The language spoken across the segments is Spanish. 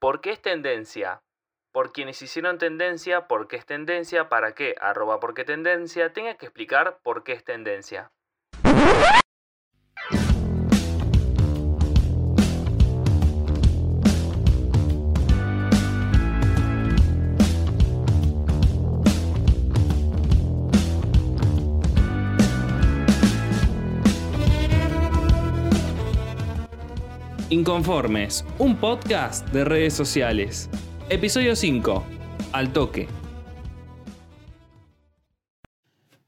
¿Por qué es tendencia? Por quienes hicieron tendencia, ¿por qué es tendencia? Para que arroba por qué tendencia tenga que explicar por qué es tendencia. Inconformes, un podcast de redes sociales. Episodio 5. Al toque.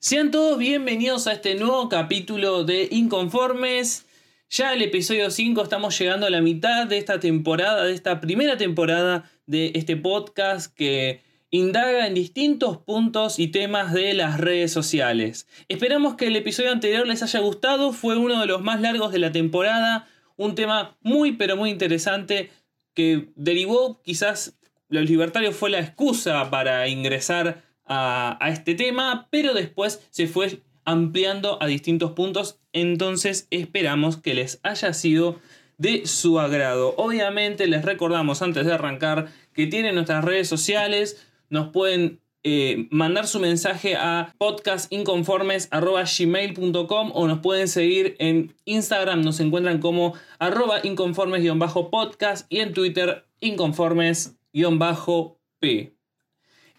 Sean todos bienvenidos a este nuevo capítulo de Inconformes. Ya el episodio 5 estamos llegando a la mitad de esta temporada, de esta primera temporada de este podcast que indaga en distintos puntos y temas de las redes sociales. Esperamos que el episodio anterior les haya gustado, fue uno de los más largos de la temporada, un tema muy pero muy interesante que derivó quizás los libertarios fue la excusa para ingresar a, a, este tema, pero después se fue ampliando a distintos puntos, entonces esperamos que les haya sido de su agrado. Obviamente les recordamos antes de arrancar que tienen nuestras redes sociales, nos pueden eh, mandar su mensaje a podcastinconformes.gmail.com o nos pueden seguir en Instagram, nos encuentran como arroba inconformes-podcast y en Twitter inconformes-p.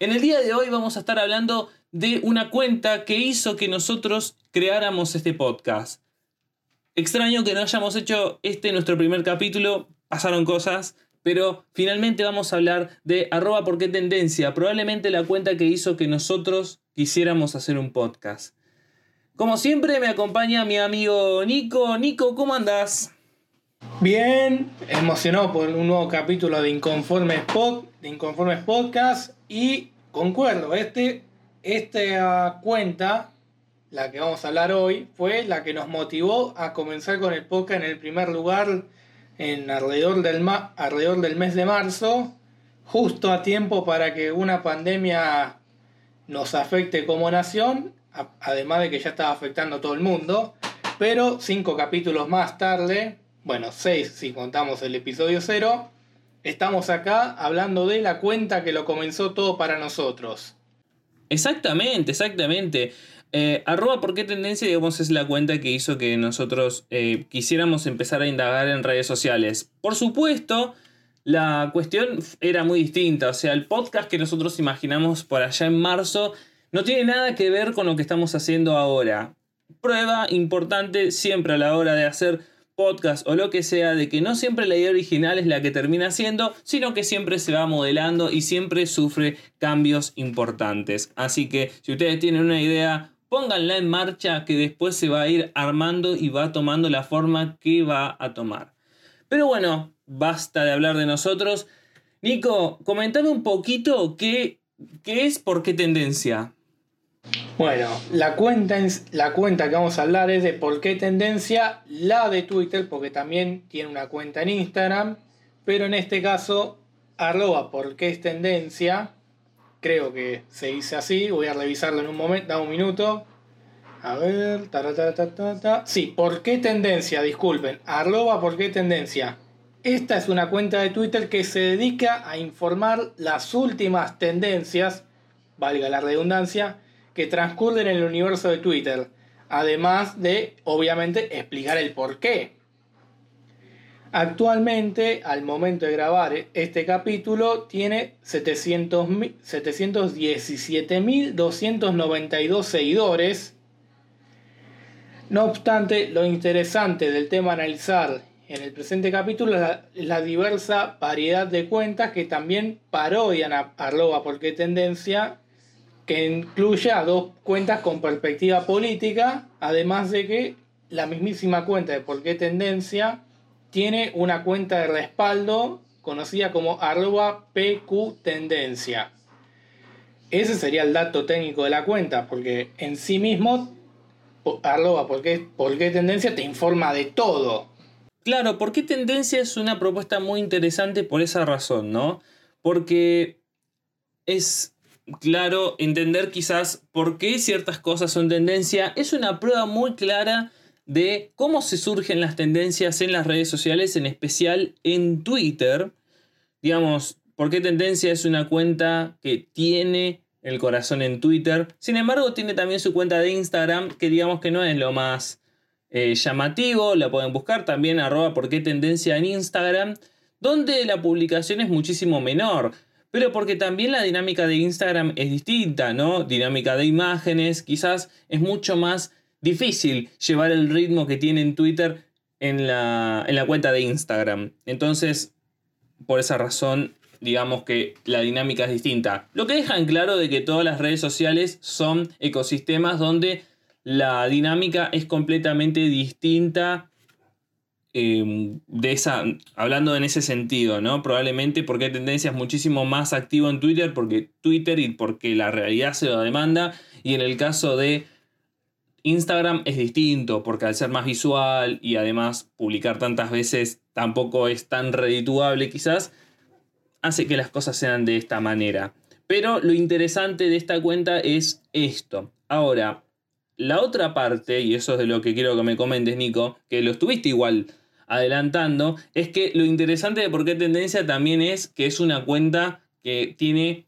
En el día de hoy vamos a estar hablando de una cuenta que hizo que nosotros creáramos este podcast. Extraño que no hayamos hecho este nuestro primer capítulo, pasaron cosas, pero finalmente vamos a hablar de arroba por qué tendencia, probablemente la cuenta que hizo que nosotros quisiéramos hacer un podcast. Como siempre me acompaña mi amigo Nico. Nico, ¿cómo andás? Bien, emocionado por un nuevo capítulo de Inconformes, Pod, Inconformes Podcast y concuerdo, este, esta cuenta, la que vamos a hablar hoy, fue la que nos motivó a comenzar con el podcast en el primer lugar en alrededor del, alrededor del mes de marzo, justo a tiempo para que una pandemia nos afecte como nación, además de que ya estaba afectando a todo el mundo, pero cinco capítulos más tarde, bueno, seis si contamos el episodio cero, estamos acá hablando de la cuenta que lo comenzó todo para nosotros. Exactamente, exactamente. Eh, arroba por qué tendencia, digamos, es la cuenta que hizo que nosotros eh, quisiéramos empezar a indagar en redes sociales. Por supuesto, la cuestión era muy distinta. O sea, el podcast que nosotros imaginamos por allá en marzo no tiene nada que ver con lo que estamos haciendo ahora. Prueba importante siempre a la hora de hacer podcast o lo que sea, de que no siempre la idea original es la que termina siendo, sino que siempre se va modelando y siempre sufre cambios importantes. Así que si ustedes tienen una idea pónganla en marcha que después se va a ir armando y va tomando la forma que va a tomar. Pero bueno, basta de hablar de nosotros. Nico, comentame un poquito qué, qué es por qué tendencia. Bueno, la cuenta, la cuenta que vamos a hablar es de por qué tendencia, la de Twitter, porque también tiene una cuenta en Instagram, pero en este caso, arroba por qué es tendencia, Creo que se dice así. Voy a revisarlo en un momento. Da un minuto. A ver. Ta, sí, ¿por qué tendencia? Disculpen. Arroba ¿por qué tendencia? Esta es una cuenta de Twitter que se dedica a informar las últimas tendencias, valga la redundancia, que transcurren en el universo de Twitter. Además de, obviamente, explicar el por qué. Actualmente, al momento de grabar este capítulo, tiene 717.292 seguidores. No obstante, lo interesante del tema analizar en el presente capítulo es la, diversa variedad de cuentas que también parodian a arroba porque tendencia, que incluye a dos cuentas con perspectiva política, además de que la mismísima cuenta de por qué tendencia tiene una cuenta de respaldo conocida como arroba pqtendencia. Ese sería el dato técnico de la cuenta, porque en sí mismo, arroba por qué, tendencia te informa de todo. Claro, por qué tendencia es una propuesta muy interesante por esa razón, ¿no? Porque es claro entender quizás por qué ciertas cosas son tendencia. Es una prueba muy clara de cómo se surgen las tendencias en las redes sociales, en especial en Twitter, digamos, ¿por qué Tendencia es una cuenta que tiene el corazón en Twitter? Sin embargo, tiene también su cuenta de Instagram, que digamos que no es lo más eh, llamativo, la pueden buscar también arroba por qué tendencia en Instagram, donde la publicación es muchísimo menor. Pero porque también la dinámica de Instagram es distinta, ¿no? Dinámica de imágenes, quizás es mucho más difícil llevar el ritmo que tiene en Twitter en la, en la cuenta de Instagram. Entonces, por esa razón, digamos que la dinámica es distinta. Lo que deja en claro de que todas las redes sociales son ecosistemas donde la dinámica es completamente distinta em, de esa, hablando en ese sentido, ¿no? Probablemente porque hay tendencias muchísimo más activo en Twitter, porque Twitter y porque la realidad se lo demanda, y en el caso de Instagram es distinto, porque al ser más visual y además publicar tantas veces tampoco es tan redituable quizás, hace que las cosas sean de esta manera. Pero lo interesante de esta cuenta es esto. Ahora, la otra parte, y eso es de lo que quiero que me comentes, Nico, que lo estuviste igual adelantando, es que lo interesante de por qué tendencia también es que es una cuenta que tiene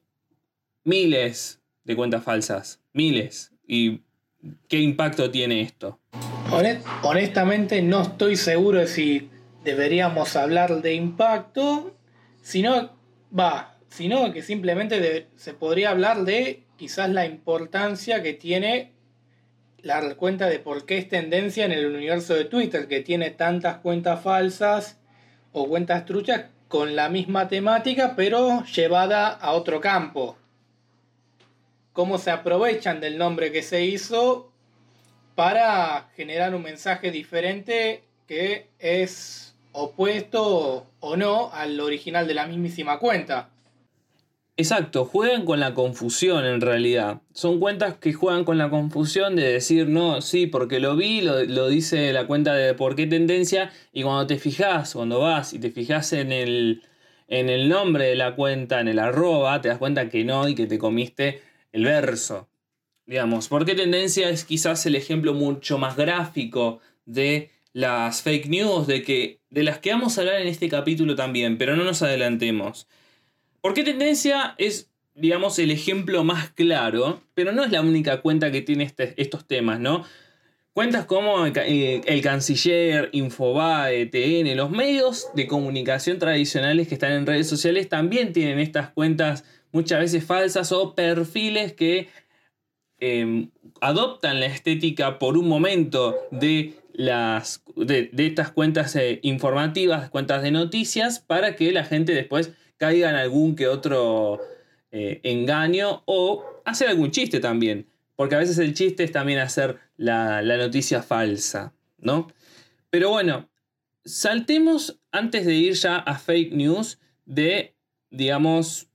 miles de cuentas falsas. Miles. ¿Y qué impacto tiene esto? Honestamente no estoy seguro de si deberíamos hablar de impacto, sino, va, sino que simplemente se podría hablar de quizás la importancia que tiene la cuenta de por qué es tendencia en el universo de Twitter, que tiene tantas cuentas falsas o cuentas truchas con la misma temática, pero llevada a otro campo. Cómo se aprovechan del nombre que se hizo para generar un mensaje diferente que es opuesto o no al original de la mismísima cuenta. Exacto, juegan con la confusión en realidad. Son cuentas que juegan con la confusión de decir, no, sí, porque lo vi, lo, dice la cuenta de por qué tendencia, y cuando te fijas, cuando vas y te fijas en el, en el nombre de la cuenta, en el arroba, te das cuenta que no y que te comiste el verso. Digamos, por qué tendencia es quizás el ejemplo mucho más gráfico de las fake news, de, que, de las que vamos a hablar en este capítulo también, pero no nos adelantemos. ¿Por qué tendencia es, digamos, el ejemplo más claro? Pero no es la única cuenta que tiene este, estos temas, ¿no? Cuentas como eh, el Canciller, Infobae, TN, los medios de comunicación tradicionales que están en redes sociales también tienen estas cuentas muchas veces falsas o perfiles que em, adoptan la estética por un momento de, las, de, estas cuentas eh, informativas, cuentas de noticias, para que la gente después caiga en algún que otro eh, engaño o hacer algún chiste también. Porque a veces el chiste es también hacer la, noticia falsa, ¿no? Pero bueno, saltemos antes de ir ya a fake news de, digamos,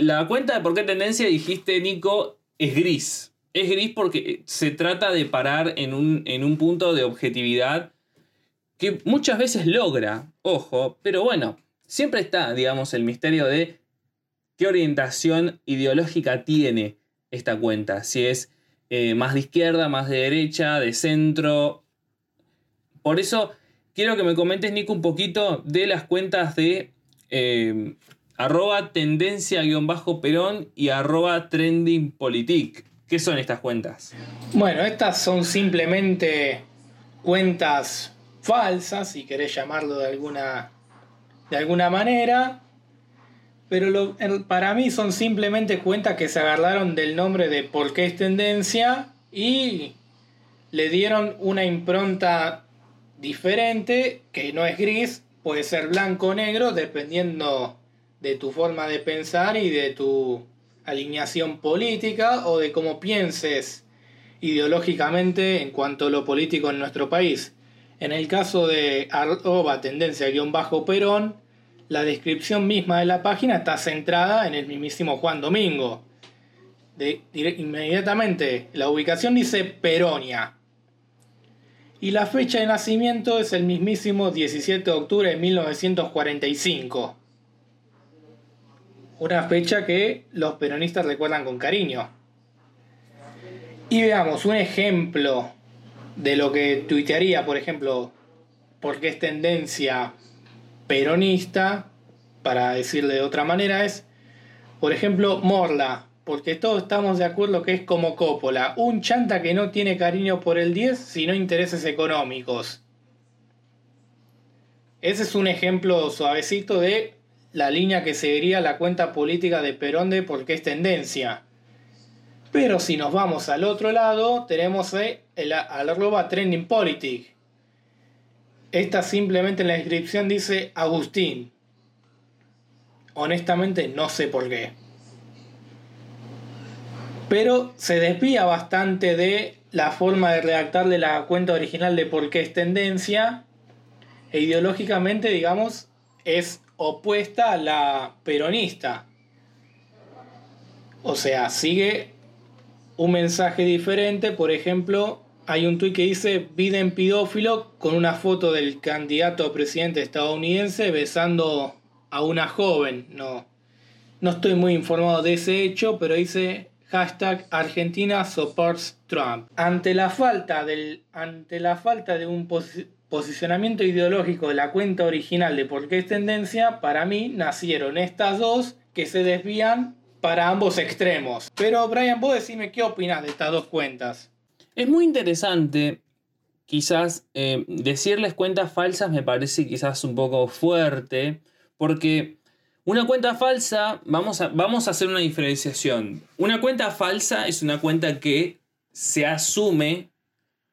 la cuenta de por qué tendencia, dijiste, Nico, es gris. Es gris porque se trata de parar en un, en un punto de objetividad que muchas veces logra, ojo, pero bueno, siempre está, digamos, el misterio de qué orientación ideológica tiene esta cuenta. Si es eh, más de izquierda, más de derecha, de centro. Por eso quiero que me comentes, Nico, un poquito de las cuentas de eh, arroba tendencia-perón y arroba trendingpolitik. ¿Qué son estas cuentas? Bueno, estas son simplemente cuentas falsas, si querés llamarlo de alguna de alguna manera, pero para mí son simplemente cuentas que se agarraron del nombre de por qué es tendencia y le dieron una impronta diferente, que no es gris, puede ser blanco o negro, dependiendo de tu forma de pensar y de tu alineación política o de cómo pienses ideológicamente en cuanto a lo político en nuestro país. En el caso de arroba tendencia-perón, la descripción misma de la página está centrada en el mismísimo Juan Domingo. De, inmediatamente la ubicación dice Peronia. Y la fecha de nacimiento es el mismísimo 17 de octubre de 1945. Una fecha que los peronistas recuerdan con cariño. Y veamos un ejemplo de lo que tuitearía, por ejemplo, porque es tendencia peronista, para decirle de otra manera, es, por ejemplo, Morla, porque todos estamos de acuerdo que es como Coppola, un chanta que no tiene cariño por el 10, sino intereses económicos. Ese es un ejemplo suavecito de la línea que seguiría la cuenta política de Perón de porque es tendencia. Pero si nos vamos al otro lado, tenemos el, arroba trending politic. Esta simplemente en la descripción dice Agustín. Honestamente no sé por qué. Pero se desvía bastante de la forma de redactar de la cuenta original de por qué es tendencia. E ideológicamente, digamos, es opuesta a la peronista. O sea, sigue un mensaje diferente. Por ejemplo, hay un tuit que dice Biden pedófilo con una foto del candidato a presidente estadounidense besando a una joven. No, no estoy muy informado de ese hecho, pero dice hashtag Argentina supports Trump. Ante la falta, del, ante la falta de un posicionamiento ideológico de la cuenta original de por qué es tendencia, para mí nacieron estas dos que se desvían para ambos extremos. Pero Brian, vos decime qué opinas de estas dos cuentas. Es muy interesante, quizás eh, decirles cuentas falsas me parece quizás un poco fuerte, porque una cuenta falsa, vamos a, vamos a hacer una diferenciación. Una cuenta falsa es una cuenta que se asume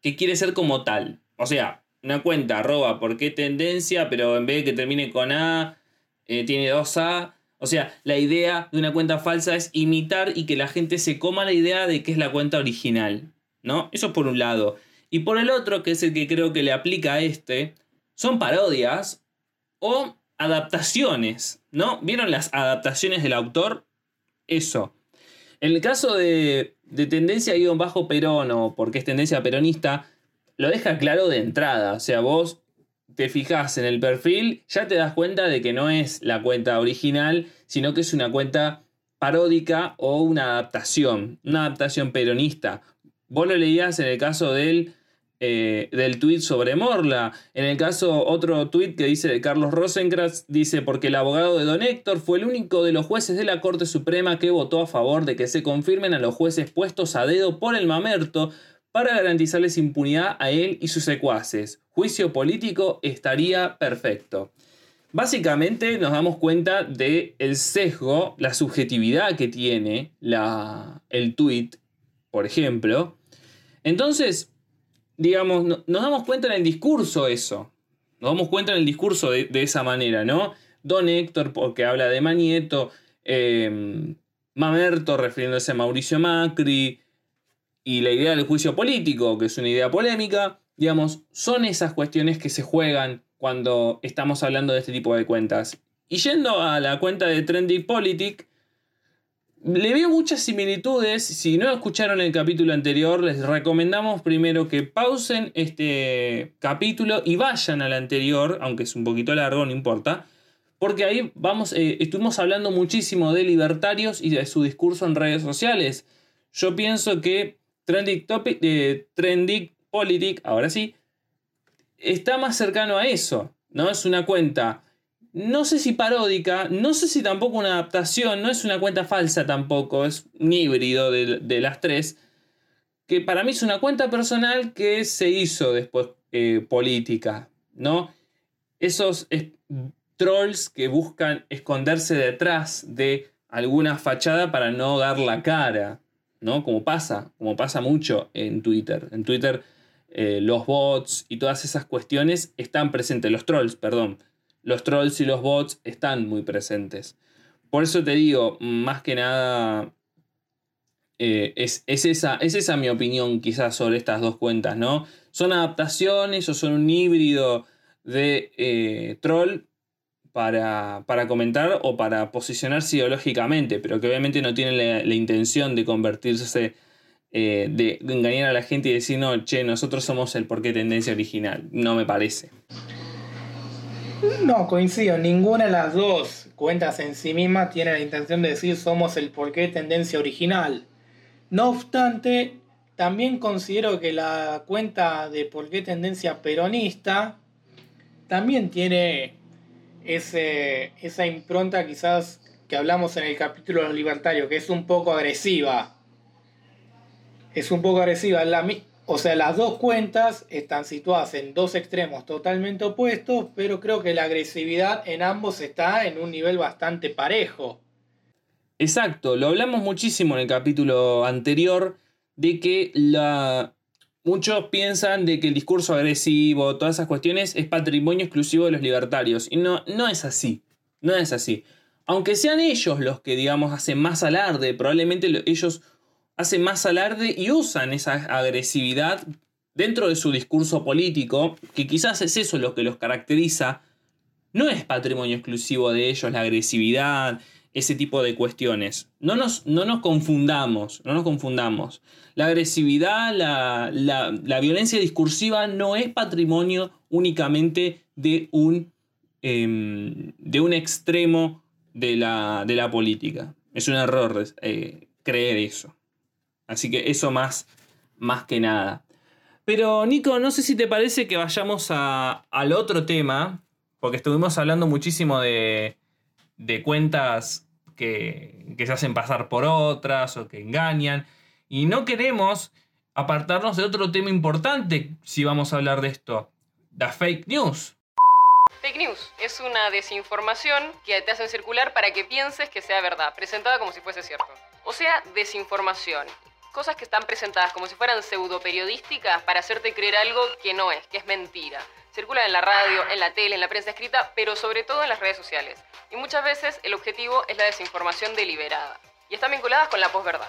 que quiere ser como tal. O sea, una cuenta arroba por qué tendencia, pero en vez de que termine con A, eh, tiene dos A o sea, la idea de una cuenta falsa es imitar y que la gente se coma la idea de que es la cuenta original, ¿no? Eso por un lado. Y por el otro, que es el que creo que le aplica a este, son parodias o adaptaciones, ¿no? ¿Vieron las adaptaciones del autor? Eso. En el caso de, de tendencia guion bajo Perón o porque es tendencia peronista, lo deja claro de entrada. O sea, vos te fijas en el perfil, ya te das cuenta de que no es la cuenta original, sino que es una cuenta paródica o una adaptación, una adaptación peronista. Vos lo leías en el caso del, eh, del tweet sobre Morla. En el caso, otro tweet que dice de Carlos Rosenkratz, dice, porque el abogado de Don Héctor fue el único de los jueces de la Corte Suprema que votó a favor de que se confirmen a los jueces puestos a dedo por el mamerto para garantizarles impunidad a él y sus secuaces. Juicio político estaría perfecto. Básicamente nos damos cuenta del el sesgo, la subjetividad que tiene la, el tweet, por ejemplo. Entonces, digamos, nos damos cuenta en el discurso eso. Nos damos cuenta en el discurso de, esa manera, ¿no? Don Héctor, porque habla de Manieto, eh, Mamerto refiriéndose a Mauricio Macri, y la idea del juicio político, que es una idea polémica, digamos, son esas cuestiones que se juegan cuando estamos hablando de este tipo de cuentas. Y yendo a la cuenta de Trendy Politic, le veo muchas similitudes. Si no escucharon el capítulo anterior, les recomendamos primero que pausen este capítulo y vayan al anterior, aunque es un poquito largo, no importa. Porque ahí vamos, eh, estuvimos hablando muchísimo de libertarios y de su discurso en redes sociales. Yo pienso que Trendy, topic, eh, Trendy Politic, ahora sí, está más cercano a eso, ¿no? Es una cuenta, no sé si paródica, no sé si tampoco una adaptación, no es una cuenta falsa tampoco, es un híbrido de, las tres, que para mí es una cuenta personal que se hizo después eh, política, ¿no? Esos trolls que buscan esconderse detrás de alguna fachada para no dar la cara, ¿no? Como pasa, como pasa mucho en Twitter. En Twitter eh, los bots y todas esas cuestiones están presentes, los trolls, perdón. Los trolls y los bots están muy presentes. Por eso te digo, más que nada, eh, es, esa, es esa mi opinión quizás sobre estas dos cuentas, ¿no? Son adaptaciones o son un híbrido de eh, troll para, comentar o para posicionarse ideológicamente, pero que obviamente no tienen la, intención de convertirse, eh, de engañar a la gente y decir, no, che, nosotros somos el porqué tendencia original. No me parece. No, coincido, ninguna de las dos cuentas en sí misma tiene la intención de decir somos el porqué tendencia original. No obstante, también considero que la cuenta de porqué tendencia peronista también tiene ese, esa impronta quizás que hablamos en el capítulo de los libertarios, que es un poco agresiva. Es un poco agresiva. La, o sea, las dos cuentas están situadas en dos extremos totalmente opuestos, pero creo que la agresividad en ambos está en un nivel bastante parejo. Exacto, lo hablamos muchísimo en el capítulo anterior de que la... muchos piensan de que el discurso agresivo, todas esas cuestiones, es patrimonio exclusivo de los libertarios. Y no, no es así. No es así. Aunque sean ellos los que, digamos, hacen más alarde, probablemente ellos hacen más alarde y usan esa agresividad dentro de su discurso político, que quizás es eso lo que los caracteriza. No es patrimonio exclusivo de ellos la agresividad, ese tipo de cuestiones. No nos, no nos confundamos, no nos confundamos. La agresividad, la, violencia discursiva no es patrimonio únicamente de un, em, de un extremo de la, de la, política. Es un error eh, creer eso. Así que eso más, más que nada. Pero Nico, no sé si te parece que vayamos al otro tema, porque estuvimos hablando muchísimo de, de cuentas que, se hacen pasar por otras o que engañan. Y no queremos apartarnos de otro tema importante si vamos a hablar de esto, la fake news. Fake news es una desinformación que te hacen circular para que pienses que sea verdad, presentada como si fuese cierto. O sea, desinformación. Cosas que están presentadas como si fueran pseudo periodísticas para hacerte creer algo que no es, que es mentira. Circulan en la radio, en la tele, en la prensa escrita, pero sobre todo en las redes sociales. Y muchas veces el objetivo es la desinformación deliberada. Y están vinculadas con la posverdad.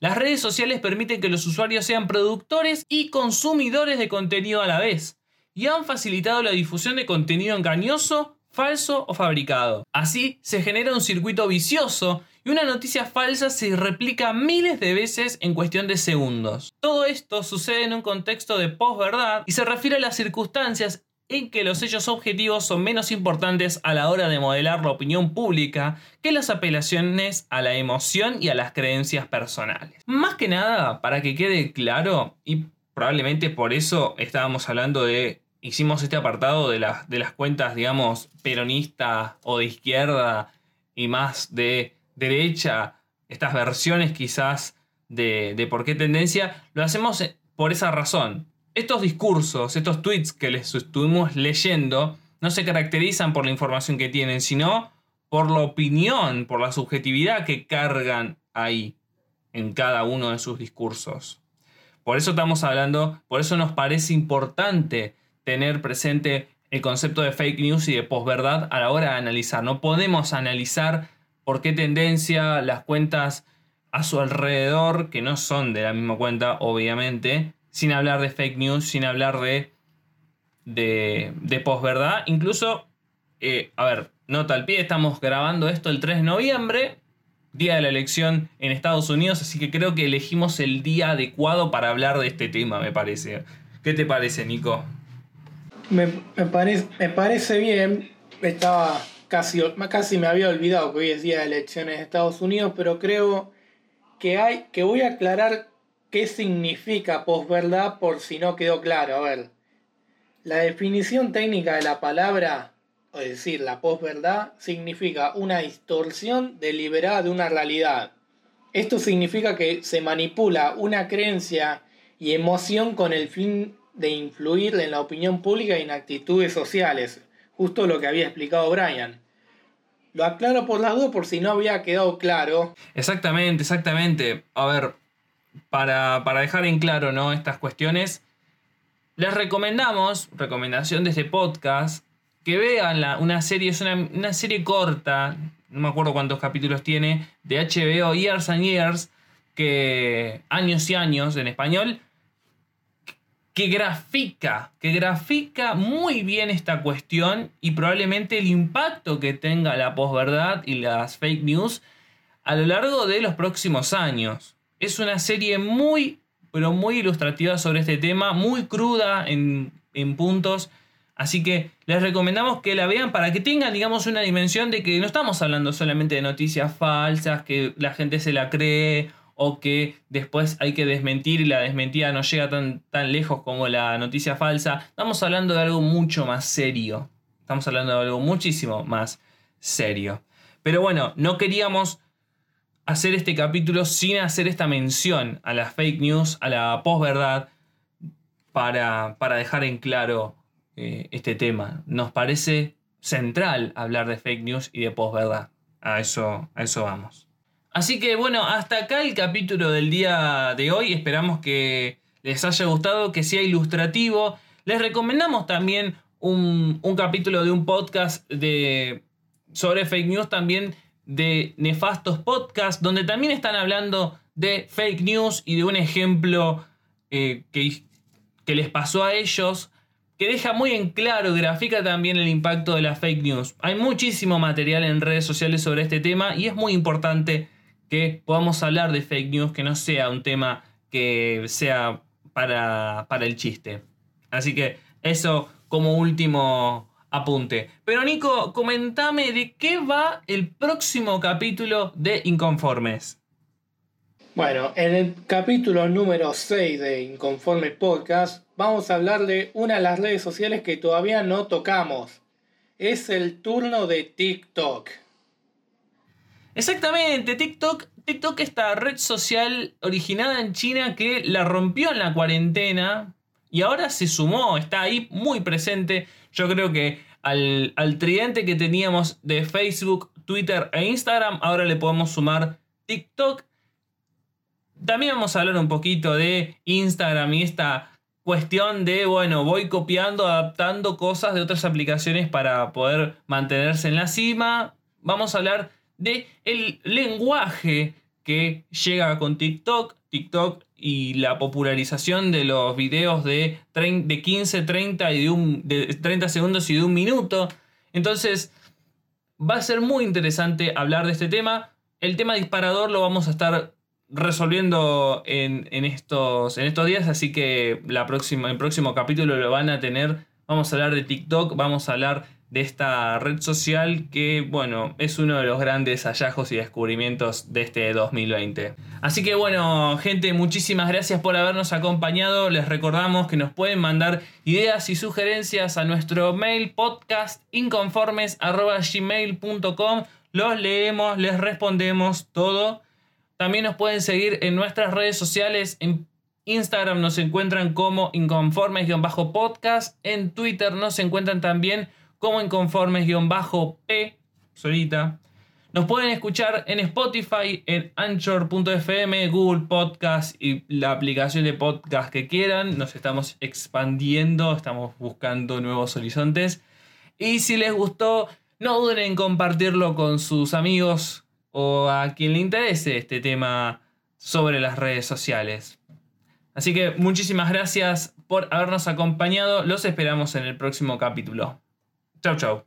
Las redes sociales permiten que los usuarios sean productores y consumidores de contenido a la vez. Y han facilitado la difusión de contenido engañoso, falso o fabricado. Así se genera un circuito vicioso y una noticia falsa se replica miles de veces en cuestión de segundos. Todo esto sucede en un contexto de posverdad y se refiere a las circunstancias en que los hechos objetivos son menos importantes a la hora de modelar la opinión pública que las apelaciones a la emoción y a las creencias personales. Más que nada, para que quede claro, y probablemente por eso estábamos hablando de, hicimos este apartado de, las de las cuentas, digamos, peronistas o de izquierda y más de derecha, estas versiones quizás de, de por qué tendencia, lo hacemos por esa razón. Estos discursos, estos tweets que les estuvimos leyendo, no se caracterizan por la información que tienen, sino por la opinión, por la subjetividad que cargan ahí en cada uno de sus discursos. Por eso estamos hablando, por eso nos parece importante tener presente el concepto de fake news y de posverdad a la hora de analizar. No podemos analizar por qué tendencia las cuentas a su alrededor, que no son de la misma cuenta, obviamente, sin hablar de fake news, sin hablar de, de, de posverdad. Incluso, eh, a ver, nota al pie, estamos grabando esto el 3 de noviembre, día de la elección en Estados Unidos, así que creo que elegimos el día adecuado para hablar de este tema, me parece. ¿Qué te parece, Nico? Me, parece, me parece bien. Estaba casi, casi me había olvidado que hoy es día de elecciones en Estados Unidos, pero creo que hay que voy a aclarar qué significa posverdad por si no quedó claro. A ver, la definición técnica de la palabra, es decir, la posverdad, significa una distorsión deliberada de una realidad. Esto significa que se manipula una creencia y emoción con el fin de influir en la opinión pública y en actitudes sociales, justo lo que había explicado Brian. Lo aclaro por las dos por si no había quedado claro. Exactamente, exactamente. A ver, para, dejar en claro ¿no? estas cuestiones, les recomendamos, recomendación de este podcast, que vean una serie, es una, serie corta, no me acuerdo cuántos capítulos tiene, de HBO Years and Years, que años y años en español, que grafica, que grafica muy bien esta cuestión y probablemente el impacto que tenga la posverdad y las fake news a lo largo de los próximos años. Es una serie muy, pero muy ilustrativa sobre este tema, muy cruda en, en puntos. Así que les recomendamos que la vean para que tengan, digamos, una dimensión de que no estamos hablando solamente de noticias falsas, que la gente se la cree o que después hay que desmentir y la desmentida no llega tan, tan lejos como la noticia falsa. Estamos hablando de algo mucho más serio Estamos hablando de algo muchísimo más serio. Pero bueno, no queríamos hacer este capítulo sin hacer esta mención a las fake news, a la posverdad, para, para dejar en claro eh, este tema. Nos parece central hablar de fake news y de posverdad. A eso, a eso vamos. Así que bueno, hasta acá el capítulo del día de hoy. Esperamos que les haya gustado, que sea ilustrativo. Les recomendamos también un, capítulo de un podcast sobre fake news también de Nefastos Podcast, donde también están hablando de fake news y de un ejemplo eh, que, que les pasó a ellos, que deja muy en claro, grafica también el impacto de las fake news. Hay muchísimo material en redes sociales sobre este tema y es muy importante que podamos hablar de fake news, que no sea un tema que sea para, para el chiste. Así que eso como último apunte. Pero Nico, comentame de qué va el próximo capítulo de Inconformes. Bueno, en el capítulo número 6 de Inconformes Podcast vamos a hablar de una de las redes sociales que todavía no tocamos. Es el turno de TikTok. Exactamente, TikTok, TikTok esta red social originada en China que la rompió en la cuarentena y ahora se sumó, está ahí muy presente. Yo creo que al, al tridente que teníamos de Facebook, Twitter e Instagram, ahora le podemos sumar TikTok. También vamos a hablar un poquito de Instagram y esta cuestión de, bueno, voy copiando, adaptando cosas de otras aplicaciones para poder mantenerse en la cima. Vamos a hablar de el lenguaje que llega con TikTok. TikTok y la popularización de los videos de, de 15, 30, y de, un, de 30 segundos y de un minuto. Entonces, va a ser muy interesante hablar de este tema. El tema disparador lo vamos a estar resolviendo en, estos, en estos días, así que la próxima, el próximo capítulo lo van a tener. Vamos a hablar de TikTok, vamos a hablar de esta red social que, bueno, es uno de los grandes hallazgos y descubrimientos de este 2020. Así que, bueno, gente, muchísimas gracias por habernos acompañado. Les recordamos que nos pueden mandar ideas y sugerencias a nuestro mail podcastinconformes.gmail.com. Los leemos, les respondemos todo. También nos pueden seguir en nuestras redes sociales. En Instagram nos encuentran como inconformes-podcast. En Twitter nos encuentran también como inconformes-p, solita. Nos pueden escuchar en Spotify, en Anchor.fm, Google Podcast y la aplicación de podcast que quieran. Nos estamos expandiendo, estamos buscando nuevos horizontes. Y si les gustó, no duden en compartirlo con sus amigos o a quien le interese este tema sobre las redes sociales. Así que muchísimas gracias por habernos acompañado. Los esperamos en el próximo capítulo. Ciao, ciao.